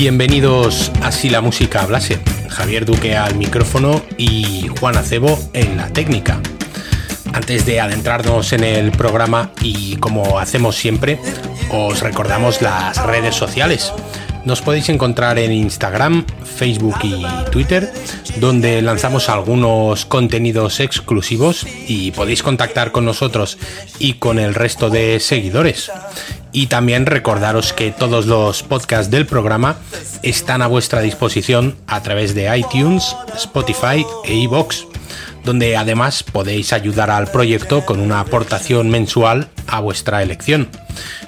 Bienvenidos a Si la música hablase. Javier Duque al micrófono y Juan Acebo en la técnica. Antes de adentrarnos en el programa y como hacemos siempre, os recordamos las redes sociales. Nos podéis encontrar en Instagram, Facebook y Twitter, donde lanzamos algunos contenidos exclusivos y podéis contactar con nosotros y con el resto de seguidores. Y también recordaros que todos los podcasts del programa están a vuestra disposición a través de iTunes, Spotify e iVoox, donde además podéis ayudar al proyecto con una aportación mensual a vuestra elección.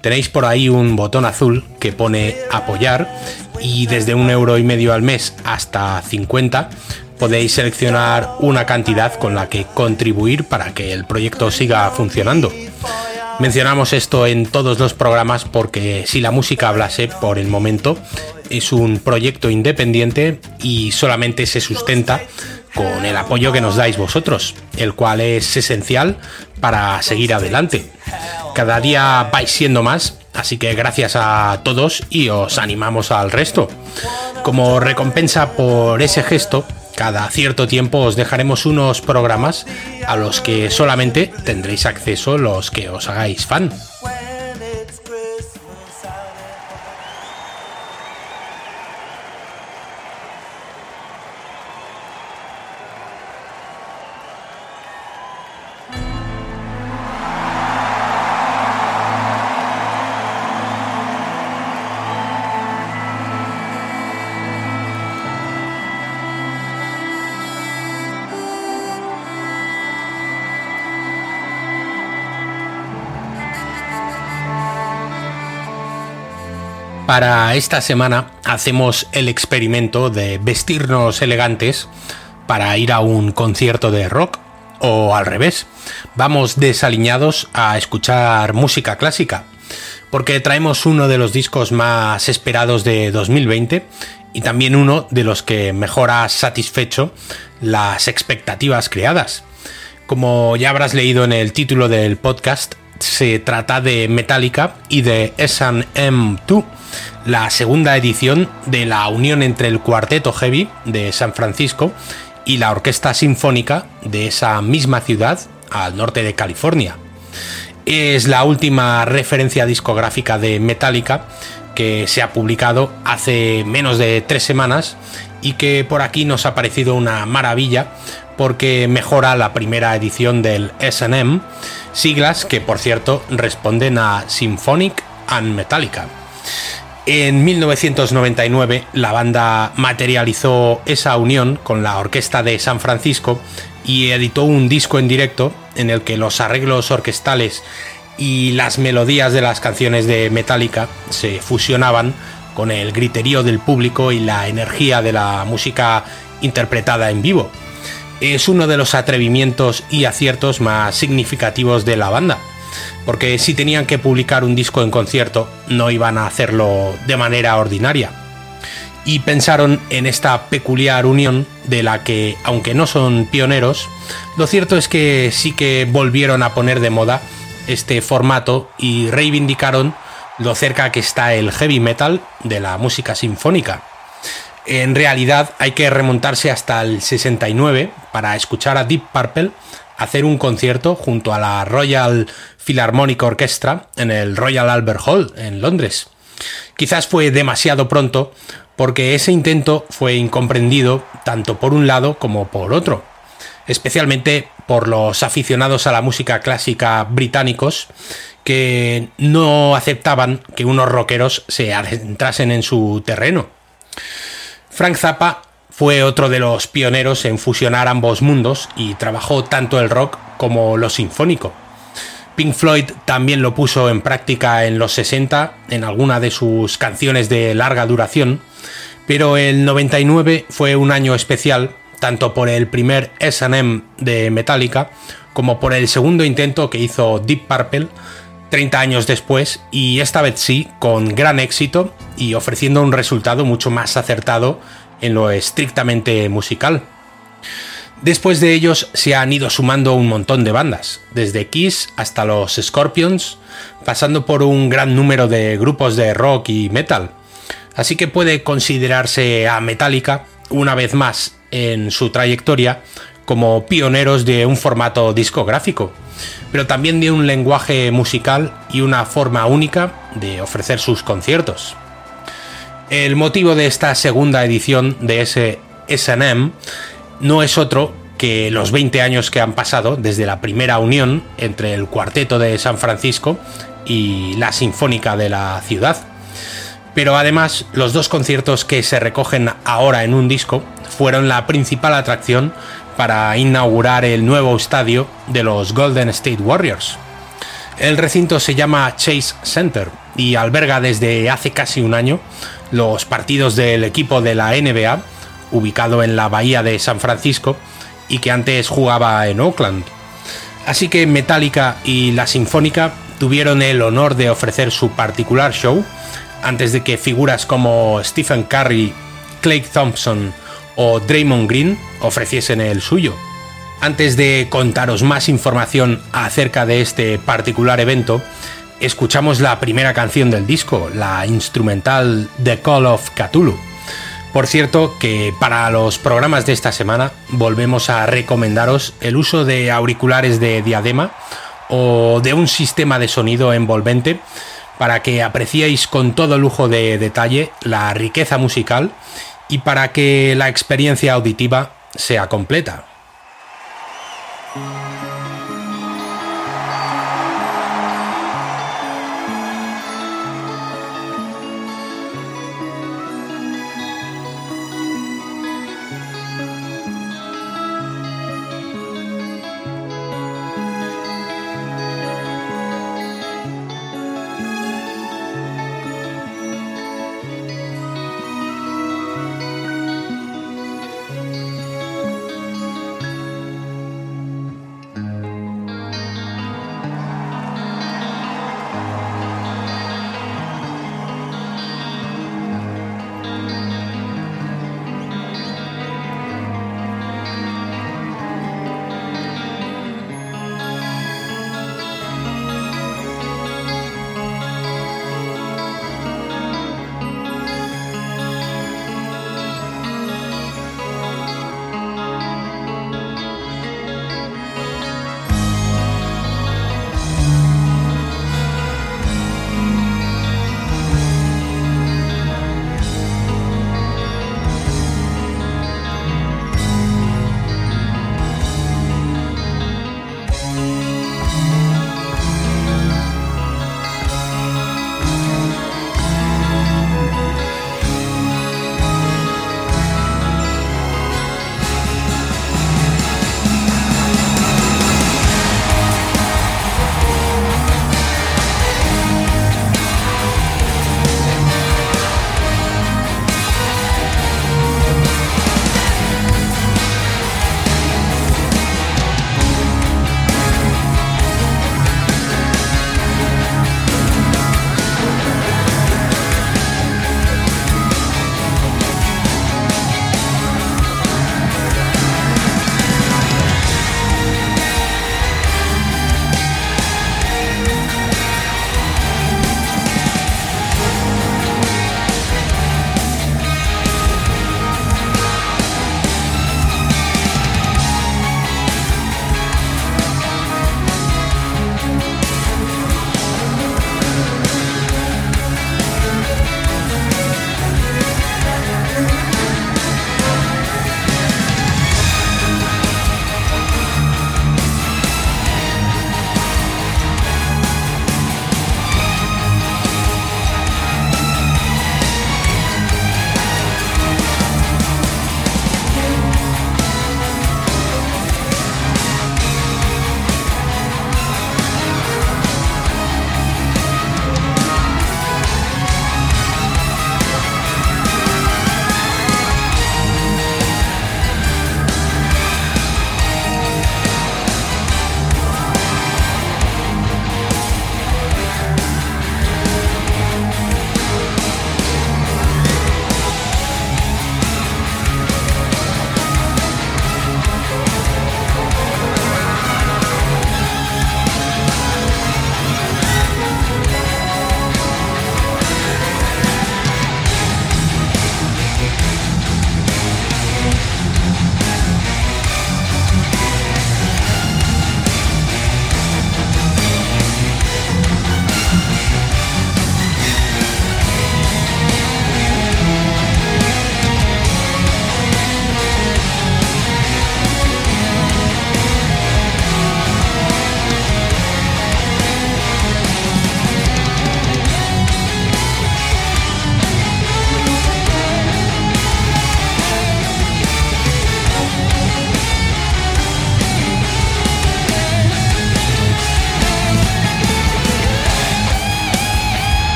Tenéis por ahí un botón azul que pone apoyar y desde un euro y medio al mes hasta 50 podéis seleccionar una cantidad con la que contribuir para que el proyecto siga funcionando. Mencionamos esto en todos los programas porque si la música hablase por el momento es un proyecto independiente y solamente se sustenta con el apoyo que nos dais vosotros, el cual es esencial para seguir adelante. Cada día vais siendo más, así que gracias a todos y os animamos al resto. Como recompensa por ese gesto, cada cierto tiempo os dejaremos unos programas a los que solamente tendréis acceso los que os hagáis fan. Para esta semana hacemos el experimento de vestirnos elegantes para ir a un concierto de rock o al revés. Vamos desaliñados a escuchar música clásica porque traemos uno de los discos más esperados de 2020 y también uno de los que mejor ha satisfecho las expectativas creadas. Como ya habrás leído en el título del podcast, se trata de Metallica y de SM2, la segunda edición de la unión entre el Cuarteto Heavy de San Francisco y la Orquesta Sinfónica de esa misma ciudad al norte de California. Es la última referencia discográfica de Metallica que se ha publicado hace menos de tres semanas y que por aquí nos ha parecido una maravilla porque mejora la primera edición del SM, siglas que por cierto responden a Symphonic and Metallica. En 1999 la banda materializó esa unión con la Orquesta de San Francisco y editó un disco en directo en el que los arreglos orquestales y las melodías de las canciones de Metallica se fusionaban con el griterío del público y la energía de la música interpretada en vivo es uno de los atrevimientos y aciertos más significativos de la banda. Porque si tenían que publicar un disco en concierto, no iban a hacerlo de manera ordinaria. Y pensaron en esta peculiar unión de la que, aunque no son pioneros, lo cierto es que sí que volvieron a poner de moda este formato y reivindicaron lo cerca que está el heavy metal de la música sinfónica en realidad hay que remontarse hasta el 69 para escuchar a Deep Purple hacer un concierto junto a la Royal Philharmonic Orchestra en el Royal Albert Hall en Londres. Quizás fue demasiado pronto porque ese intento fue incomprendido tanto por un lado como por otro, especialmente por los aficionados a la música clásica británicos que no aceptaban que unos rockeros se adentrasen en su terreno. Frank Zappa fue otro de los pioneros en fusionar ambos mundos y trabajó tanto el rock como lo sinfónico. Pink Floyd también lo puso en práctica en los 60 en alguna de sus canciones de larga duración, pero el 99 fue un año especial tanto por el primer SM de Metallica como por el segundo intento que hizo Deep Purple 30 años después y esta vez sí, con gran éxito y ofreciendo un resultado mucho más acertado en lo estrictamente musical. Después de ellos se han ido sumando un montón de bandas, desde Kiss hasta los Scorpions, pasando por un gran número de grupos de rock y metal. Así que puede considerarse a Metallica, una vez más en su trayectoria, como pioneros de un formato discográfico, pero también de un lenguaje musical y una forma única de ofrecer sus conciertos. El motivo de esta segunda edición de ese SM no es otro que los 20 años que han pasado desde la primera unión entre el cuarteto de San Francisco y la Sinfónica de la ciudad. Pero además, los dos conciertos que se recogen ahora en un disco fueron la principal atracción para inaugurar el nuevo estadio de los Golden State Warriors. El recinto se llama Chase Center y alberga desde hace casi un año los partidos del equipo de la NBA, ubicado en la bahía de San Francisco y que antes jugaba en Oakland. Así que Metallica y la Sinfónica tuvieron el honor de ofrecer su particular show antes de que figuras como Stephen Curry, Clay Thompson o Draymond Green ofreciesen el suyo. Antes de contaros más información acerca de este particular evento, escuchamos la primera canción del disco, la instrumental The Call of Cthulhu. Por cierto, que para los programas de esta semana volvemos a recomendaros el uso de auriculares de diadema o de un sistema de sonido envolvente para que apreciéis con todo lujo de detalle la riqueza musical y para que la experiencia auditiva sea completa.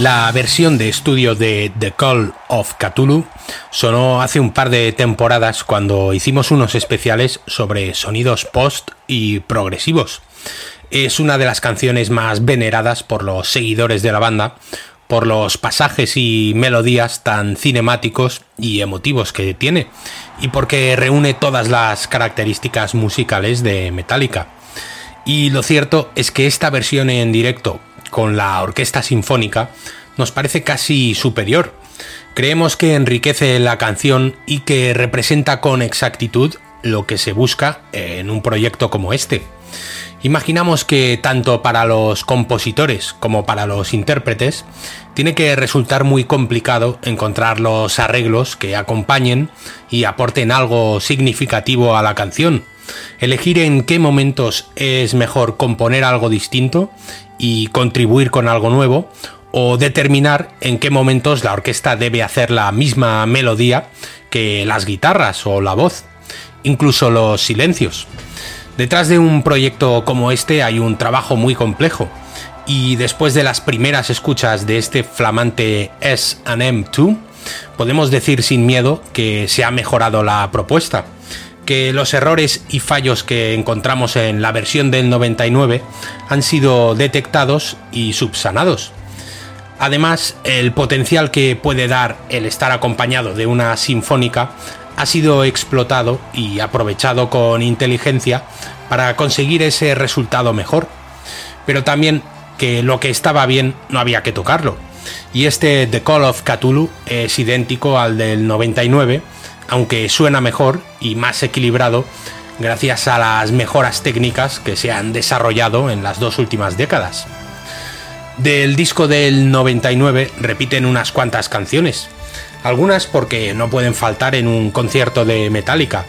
La versión de estudio de The Call of Cthulhu sonó hace un par de temporadas cuando hicimos unos especiales sobre sonidos post y progresivos. Es una de las canciones más veneradas por los seguidores de la banda, por los pasajes y melodías tan cinemáticos y emotivos que tiene, y porque reúne todas las características musicales de Metallica. Y lo cierto es que esta versión en directo con la orquesta sinfónica nos parece casi superior. Creemos que enriquece la canción y que representa con exactitud lo que se busca en un proyecto como este. Imaginamos que tanto para los compositores como para los intérpretes tiene que resultar muy complicado encontrar los arreglos que acompañen y aporten algo significativo a la canción. Elegir en qué momentos es mejor componer algo distinto y contribuir con algo nuevo o determinar en qué momentos la orquesta debe hacer la misma melodía que las guitarras o la voz, incluso los silencios. Detrás de un proyecto como este hay un trabajo muy complejo y después de las primeras escuchas de este flamante SM2, podemos decir sin miedo que se ha mejorado la propuesta que los errores y fallos que encontramos en la versión del 99 han sido detectados y subsanados. Además, el potencial que puede dar el estar acompañado de una sinfónica ha sido explotado y aprovechado con inteligencia para conseguir ese resultado mejor. Pero también que lo que estaba bien no había que tocarlo. Y este The Call of Cthulhu es idéntico al del 99 aunque suena mejor y más equilibrado gracias a las mejoras técnicas que se han desarrollado en las dos últimas décadas. Del disco del 99 repiten unas cuantas canciones, algunas porque no pueden faltar en un concierto de Metallica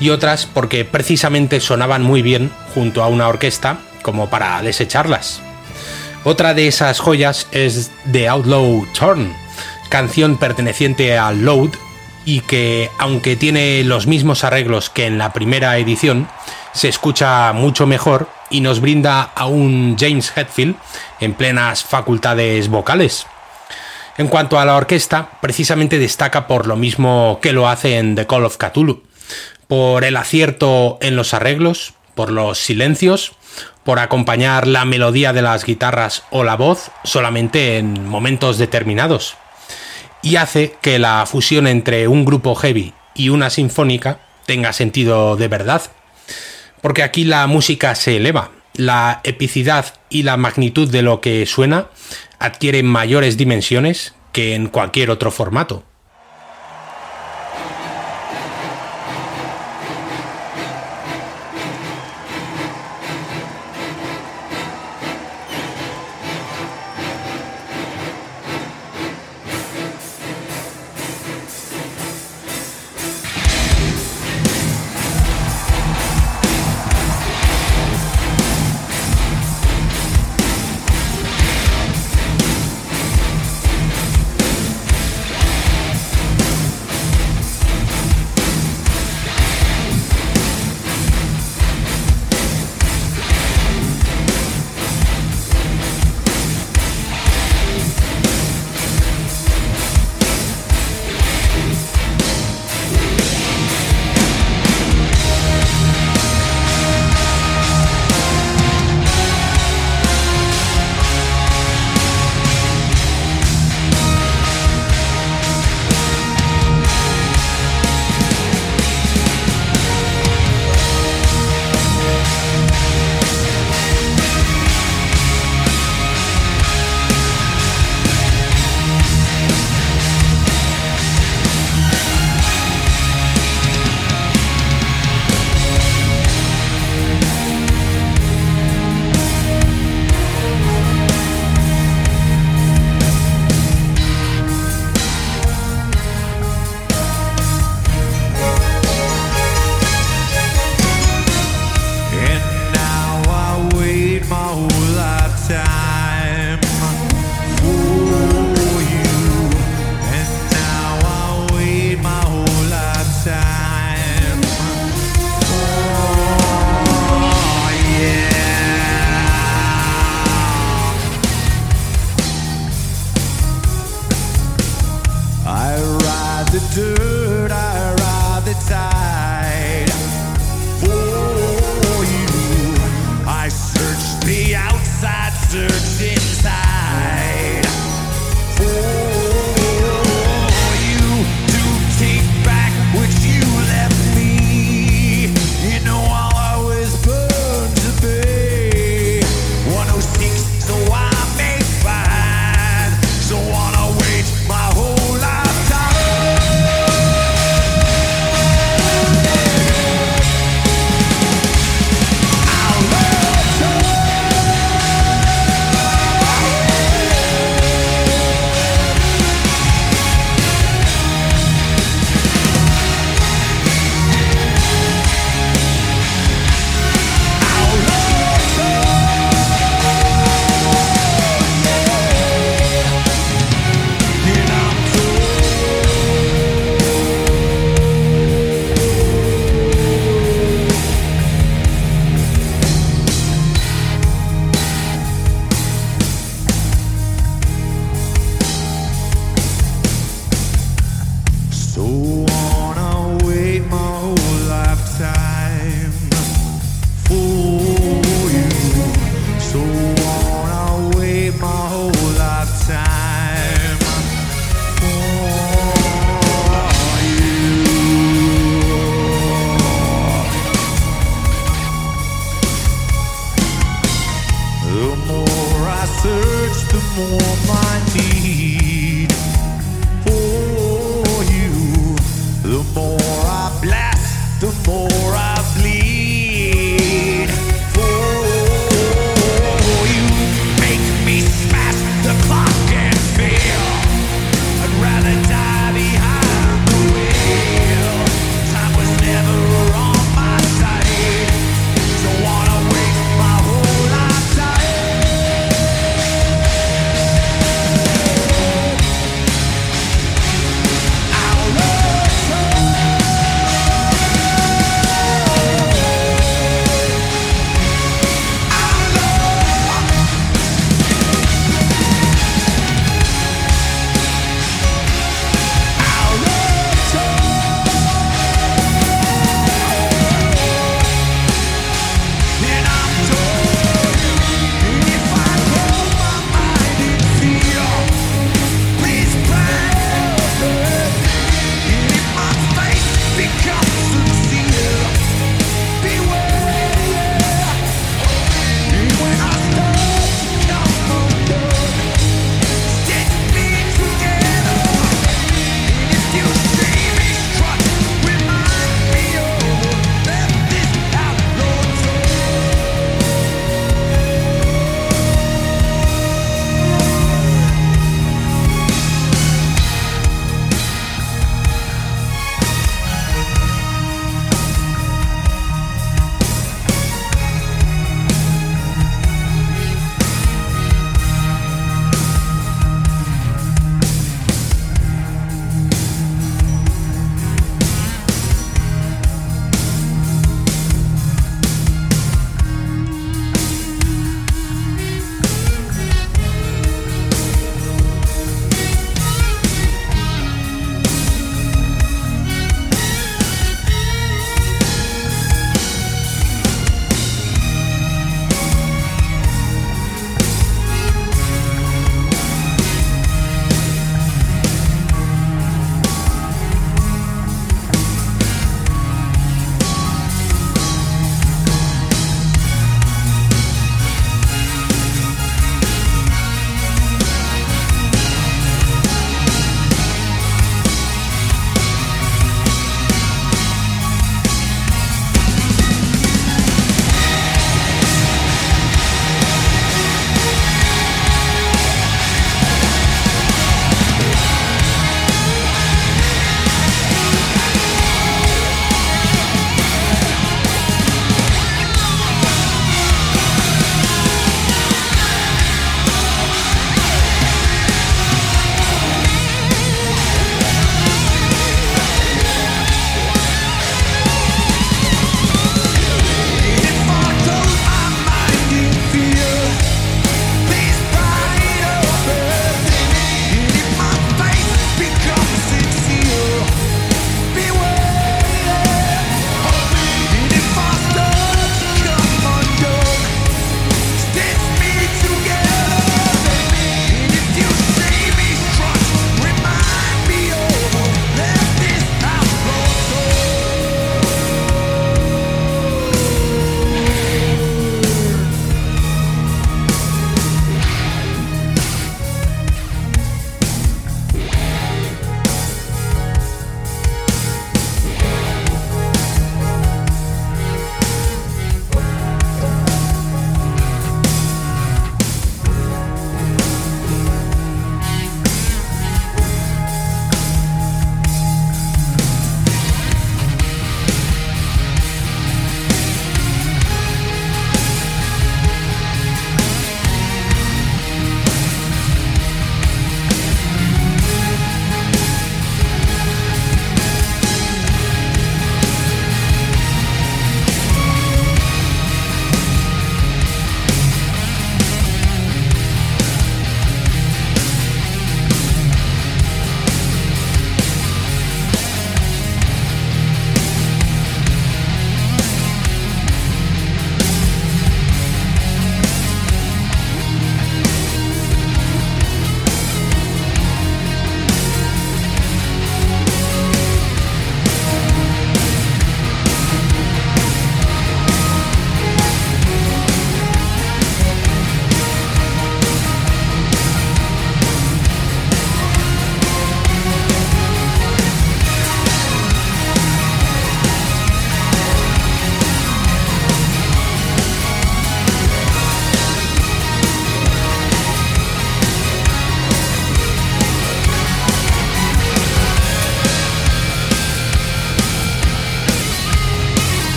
y otras porque precisamente sonaban muy bien junto a una orquesta como para desecharlas. Otra de esas joyas es The Outlaw Turn, canción perteneciente al Load y que, aunque tiene los mismos arreglos que en la primera edición, se escucha mucho mejor y nos brinda a un James Hetfield en plenas facultades vocales. En cuanto a la orquesta, precisamente destaca por lo mismo que lo hace en The Call of Cthulhu, por el acierto en los arreglos, por los silencios, por acompañar la melodía de las guitarras o la voz solamente en momentos determinados y hace que la fusión entre un grupo heavy y una sinfónica tenga sentido de verdad. Porque aquí la música se eleva, la epicidad y la magnitud de lo que suena adquieren mayores dimensiones que en cualquier otro formato.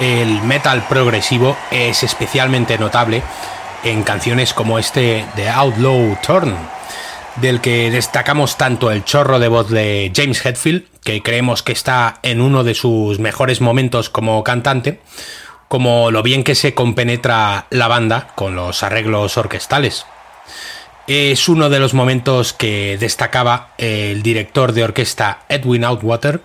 El metal progresivo es especialmente notable en canciones como este de Outlaw Turn, del que destacamos tanto el chorro de voz de James Hetfield, que creemos que está en uno de sus mejores momentos como cantante, como lo bien que se compenetra la banda con los arreglos orquestales. Es uno de los momentos que destacaba el director de orquesta Edwin Outwater,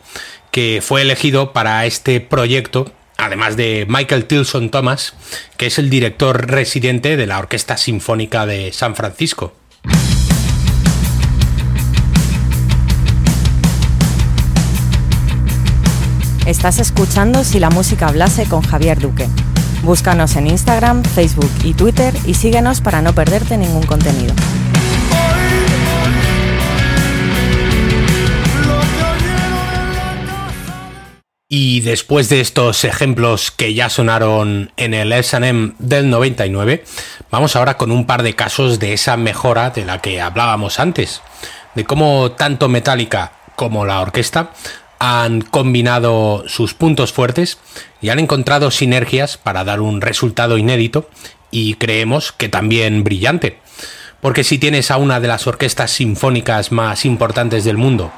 que fue elegido para este proyecto, además de Michael Tilson Thomas, que es el director residente de la Orquesta Sinfónica de San Francisco. Estás escuchando Si la música hablase con Javier Duque. Búscanos en Instagram, Facebook y Twitter y síguenos para no perderte ningún contenido. Y después de estos ejemplos que ya sonaron en el SM del 99, vamos ahora con un par de casos de esa mejora de la que hablábamos antes, de cómo tanto Metallica como la orquesta han combinado sus puntos fuertes y han encontrado sinergias para dar un resultado inédito y creemos que también brillante. Porque si tienes a una de las orquestas sinfónicas más importantes del mundo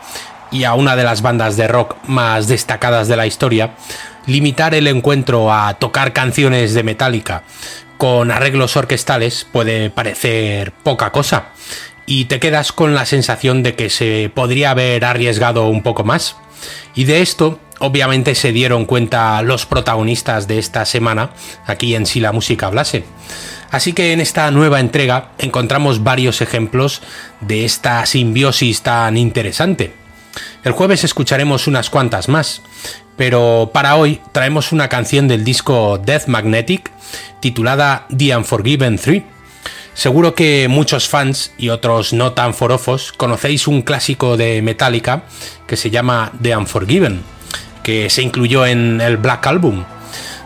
y a una de las bandas de rock más destacadas de la historia, limitar el encuentro a tocar canciones de Metallica con arreglos orquestales puede parecer poca cosa y te quedas con la sensación de que se podría haber arriesgado un poco más. Y de esto, obviamente, se dieron cuenta los protagonistas de esta semana aquí en Si la Música Hablase. Así que en esta nueva entrega encontramos varios ejemplos de esta simbiosis tan interesante. El jueves escucharemos unas cuantas más, pero para hoy traemos una canción del disco Death Magnetic titulada The Unforgiven 3 Seguro que muchos fans y otros no tan forofos conocéis un clásico de Metallica que se llama The Unforgiven, que se incluyó en el Black Album.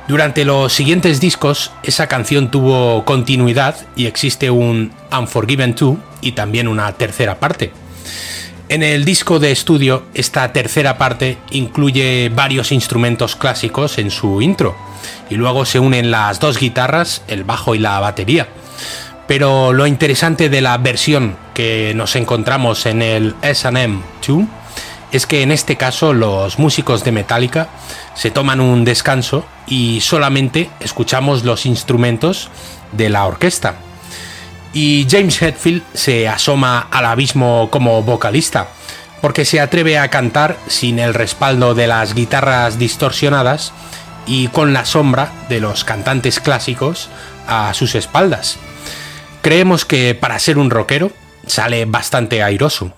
Durante los siguientes discos, esa canción tuvo continuidad y existe un Unforgiven 2 y también una tercera parte. En el disco de estudio, esta tercera parte incluye varios instrumentos clásicos en su intro, y luego se unen las dos guitarras, el bajo y la batería pero lo interesante de la versión que nos encontramos en el SM 2 es que en este caso los músicos de Metallica se toman un descanso y solamente escuchamos los instrumentos de la orquesta. Y James Hetfield se asoma al abismo como vocalista, porque se atreve a cantar sin el respaldo de las guitarras distorsionadas y con la sombra de los cantantes clásicos a sus espaldas. Creemos que para ser un rockero sale bastante airoso.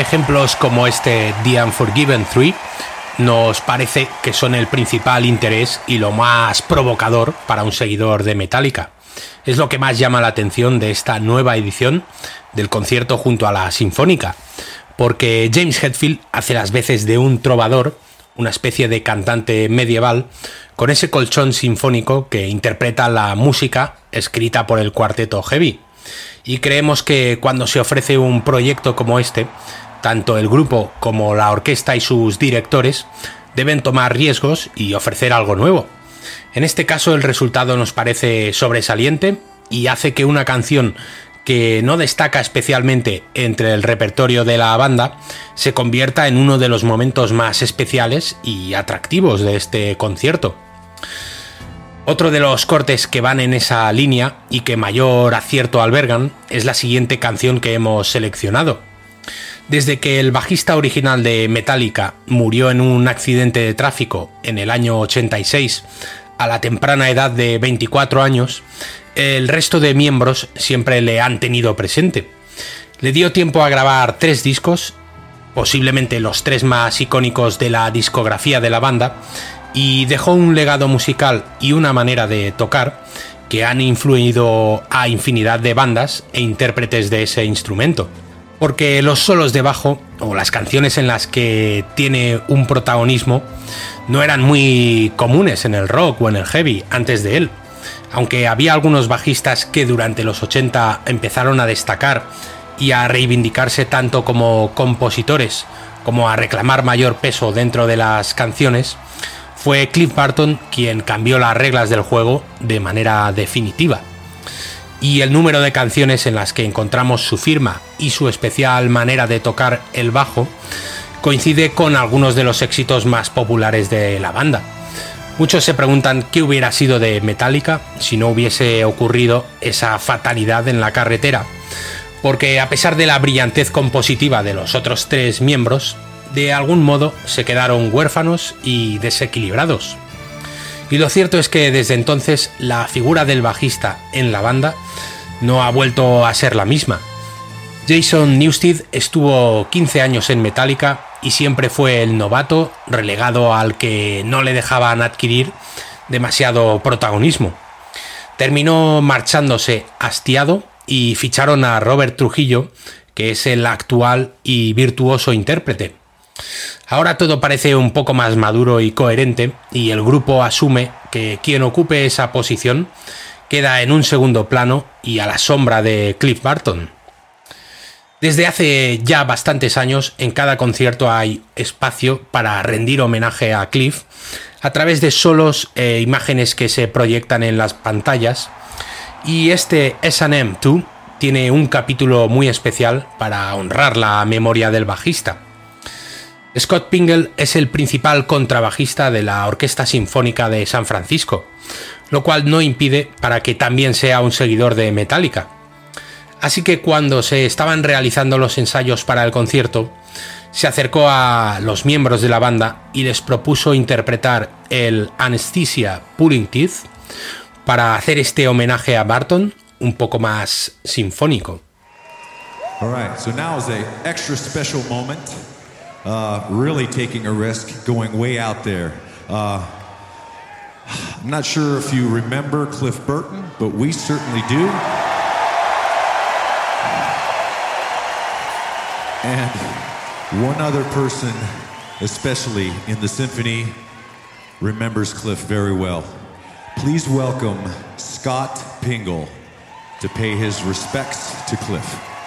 Ejemplos como este The Unforgiven 3 nos parece que son el principal interés y lo más provocador para un seguidor de Metallica. Es lo que más llama la atención de esta nueva edición del concierto junto a la Sinfónica, porque James Hetfield hace las veces de un trovador, una especie de cantante medieval, con ese colchón sinfónico que interpreta la música escrita por el cuarteto Heavy. Y creemos que cuando se ofrece un proyecto como este, tanto el grupo como la orquesta y sus directores deben tomar riesgos y ofrecer algo nuevo. En este caso el resultado nos parece sobresaliente y hace que una canción que no destaca especialmente entre el repertorio de la banda se convierta en uno de los momentos más especiales y atractivos de este concierto. Otro de los cortes que van en esa línea y que mayor acierto albergan es la siguiente canción que hemos seleccionado. Desde que el bajista original de Metallica murió en un accidente de tráfico en el año 86, a la temprana edad de 24 años, el resto de miembros siempre le han tenido presente. Le dio tiempo a grabar tres discos, posiblemente los tres más icónicos de la discografía de la banda, y dejó un legado musical y una manera de tocar que han influido a infinidad de bandas e intérpretes de ese instrumento porque los solos de bajo o las canciones en las que tiene un protagonismo no eran muy comunes en el rock o en el heavy antes de él. Aunque había algunos bajistas que durante los 80 empezaron a destacar y a reivindicarse tanto como compositores como a reclamar mayor peso dentro de las canciones, fue Cliff Barton quien cambió las reglas del juego de manera definitiva y el número de canciones en las que encontramos su firma y su especial manera de tocar el bajo coincide con algunos de los éxitos más populares de la banda. Muchos se preguntan qué hubiera sido de Metallica si no hubiese ocurrido esa fatalidad en la carretera, porque a pesar de la brillantez compositiva de los otros tres miembros, de algún modo se quedaron huérfanos y desequilibrados. Y lo cierto es que desde entonces la figura del bajista en la banda no ha vuelto a ser la misma. Jason Newsted estuvo 15 años en Metallica y siempre fue el novato relegado al que no le dejaban adquirir demasiado protagonismo. Terminó marchándose hastiado y ficharon a Robert Trujillo, que es el actual y virtuoso intérprete. Ahora todo parece un poco más maduro y coherente y el grupo asume que quien ocupe esa posición queda en un segundo plano y a la sombra de Cliff Barton. Desde hace ya bastantes años en cada concierto hay espacio para rendir homenaje a Cliff a través de solos e imágenes que se proyectan en las pantallas y este SM2 tiene un capítulo muy especial para honrar la memoria del bajista. Scott Pingle es el principal contrabajista de la Orquesta Sinfónica de San Francisco, lo cual no impide para que también sea un seguidor de Metallica. Así que cuando se estaban realizando los ensayos para el concierto, se acercó a los miembros de la banda y les propuso interpretar el Anesthesia Pulling Teeth para hacer este homenaje a Barton un poco más sinfónico. Uh, really taking a risk, going way out there. Uh, I'm not sure if you remember Cliff Burton, but we certainly do. And one other person, especially in the symphony, remembers Cliff very well. Please welcome Scott Pingle to pay his respects to Cliff.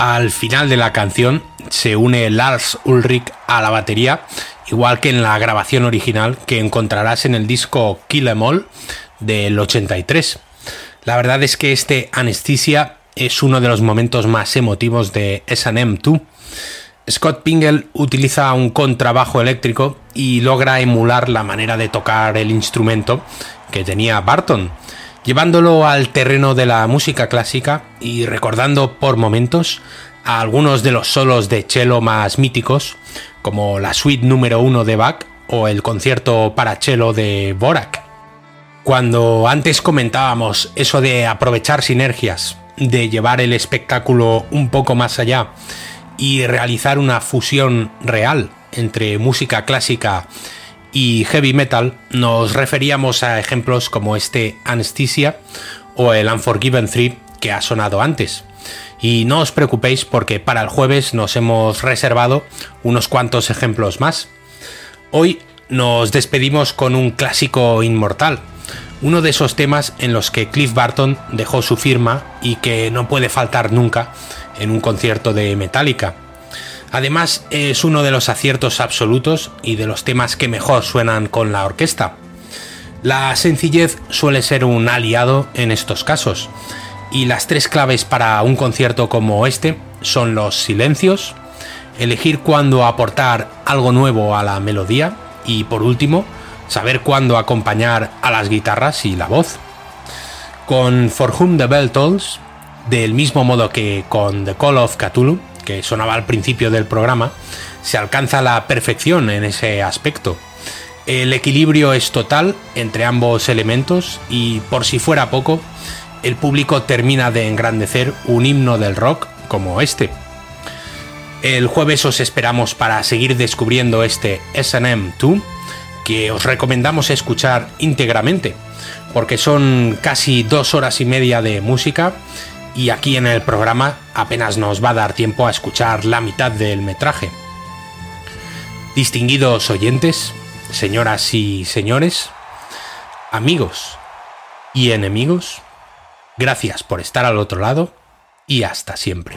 Al final de la canción se une Lars Ulrich a la batería, igual que en la grabación original que encontrarás en el disco Kill Em All del 83. La verdad es que este Anestesia es uno de los momentos más emotivos de SM 2. Scott Pingle utiliza un contrabajo eléctrico y logra emular la manera de tocar el instrumento que tenía Barton, llevándolo al terreno de la música clásica y recordando por momentos a algunos de los solos de cello más míticos, como la suite número uno de Bach o el concierto para cello de Borak. Cuando antes comentábamos eso de aprovechar sinergias, de llevar el espectáculo un poco más allá y realizar una fusión real entre música clásica y heavy metal, nos referíamos a ejemplos como este Anesthesia o el Unforgiven 3 que ha sonado antes. Y no os preocupéis porque para el jueves nos hemos reservado unos cuantos ejemplos más. Hoy nos despedimos con un clásico inmortal, uno de esos temas en los que Cliff Barton dejó su firma y que no puede faltar nunca en un concierto de Metallica. Además es uno de los aciertos absolutos y de los temas que mejor suenan con la orquesta. La sencillez suele ser un aliado en estos casos, y las tres claves para un concierto como este son los silencios, elegir cuándo aportar algo nuevo a la melodía y por último, saber cuándo acompañar a las guitarras y la voz. Con For Whom the Bell Tolls, del mismo modo que con The Call of Cthulhu, que sonaba al principio del programa, se alcanza la perfección en ese aspecto. El equilibrio es total entre ambos elementos y, por si fuera poco, el público termina de engrandecer un himno del rock como este. El jueves os esperamos para seguir descubriendo este SM 2 que os recomendamos escuchar íntegramente, porque son casi dos horas y media de música y aquí en el programa apenas nos va a dar tiempo a escuchar la mitad del metraje. Distinguidos oyentes, señoras y señores, amigos y enemigos, gracias por estar al otro lado y hasta siempre.